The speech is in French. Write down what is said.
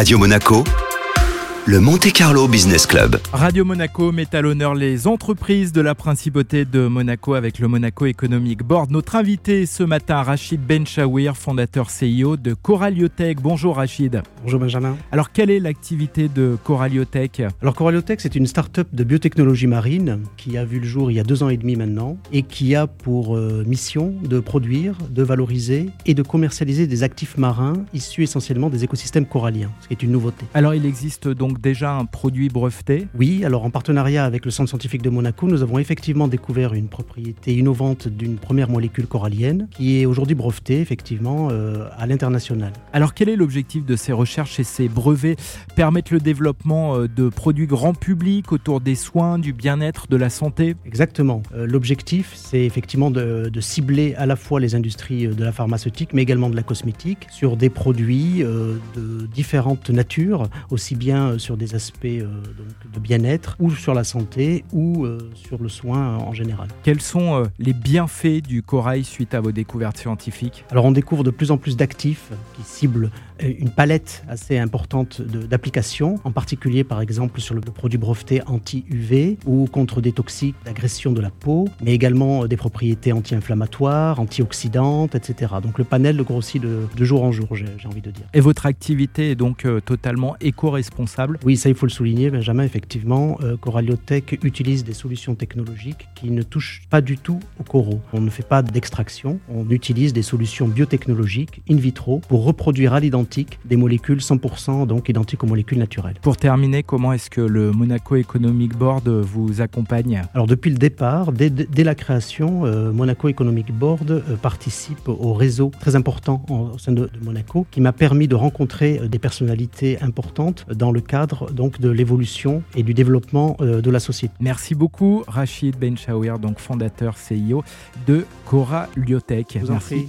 Radio Monaco, le Monte Carlo Business Club. Radio Monaco met à l'honneur les entreprises de la principauté de Monaco avec le Monaco Economic Board. Notre invité ce matin, Rachid Benchawir, fondateur CEO de Coraliotech. Bonjour Rachid. Bonjour Benjamin. Alors quelle est l'activité de Coraliotech Alors Coraliotech, c'est une start-up de biotechnologie marine qui a vu le jour il y a deux ans et demi maintenant et qui a pour euh, mission de produire, de valoriser et de commercialiser des actifs marins issus essentiellement des écosystèmes coralliens, ce qui est une nouveauté. Alors il existe donc déjà un produit breveté Oui, alors en partenariat avec le Centre scientifique de Monaco, nous avons effectivement découvert une propriété innovante d'une première molécule corallienne qui est aujourd'hui brevetée effectivement euh, à l'international. Alors quel est l'objectif de ces recherches et ces brevets Permettre le développement euh, de produits grand public autour des soins, du bien-être, de la santé Exactement. Euh, l'objectif, c'est effectivement de, de, cibler à la fois les industries de la pharmaceutique, mais également de la cosmétique, sur des produits de différentes natures, aussi bien sur des aspects euh, donc, de bien-être ou sur la santé ou euh, sur le soin en général. Quels sont euh, les bienfaits du corail suite à vos découvertes scientifiques? Alors on découvre de plus en plus d'actifs qui ciblent une palette assez importante d'applications, en particulier par exemple sur le produit breveté anti-UV ou contre des toxiques d'agression de la peau, mais également des propriétés anti-inflammatoires, antioxydantes, etc. Donc le panel grossit de, de jour en jour, j'ai envie de dire. Et votre activité est donc totalement éco-responsable? Oui, ça il faut le souligner, Benjamin, effectivement, euh, Coraliotech utilise des solutions technologiques qui ne touchent pas du tout au coraux. On ne fait pas d'extraction, on utilise des solutions biotechnologiques in vitro pour reproduire à l'identique des molécules 100% donc identiques aux molécules naturelles. Pour terminer, comment est-ce que le Monaco Economic Board vous accompagne? Alors depuis le départ, dès, dès la création, euh, Monaco Economic Board euh, participe au réseau très important au sein de, de Monaco qui m'a permis de rencontrer euh, des personnalités importantes dans le cadre donc de l'évolution et du développement euh, de la société. Merci beaucoup Rachid Benchawir, donc fondateur CIO de Cora Liotech. Merci.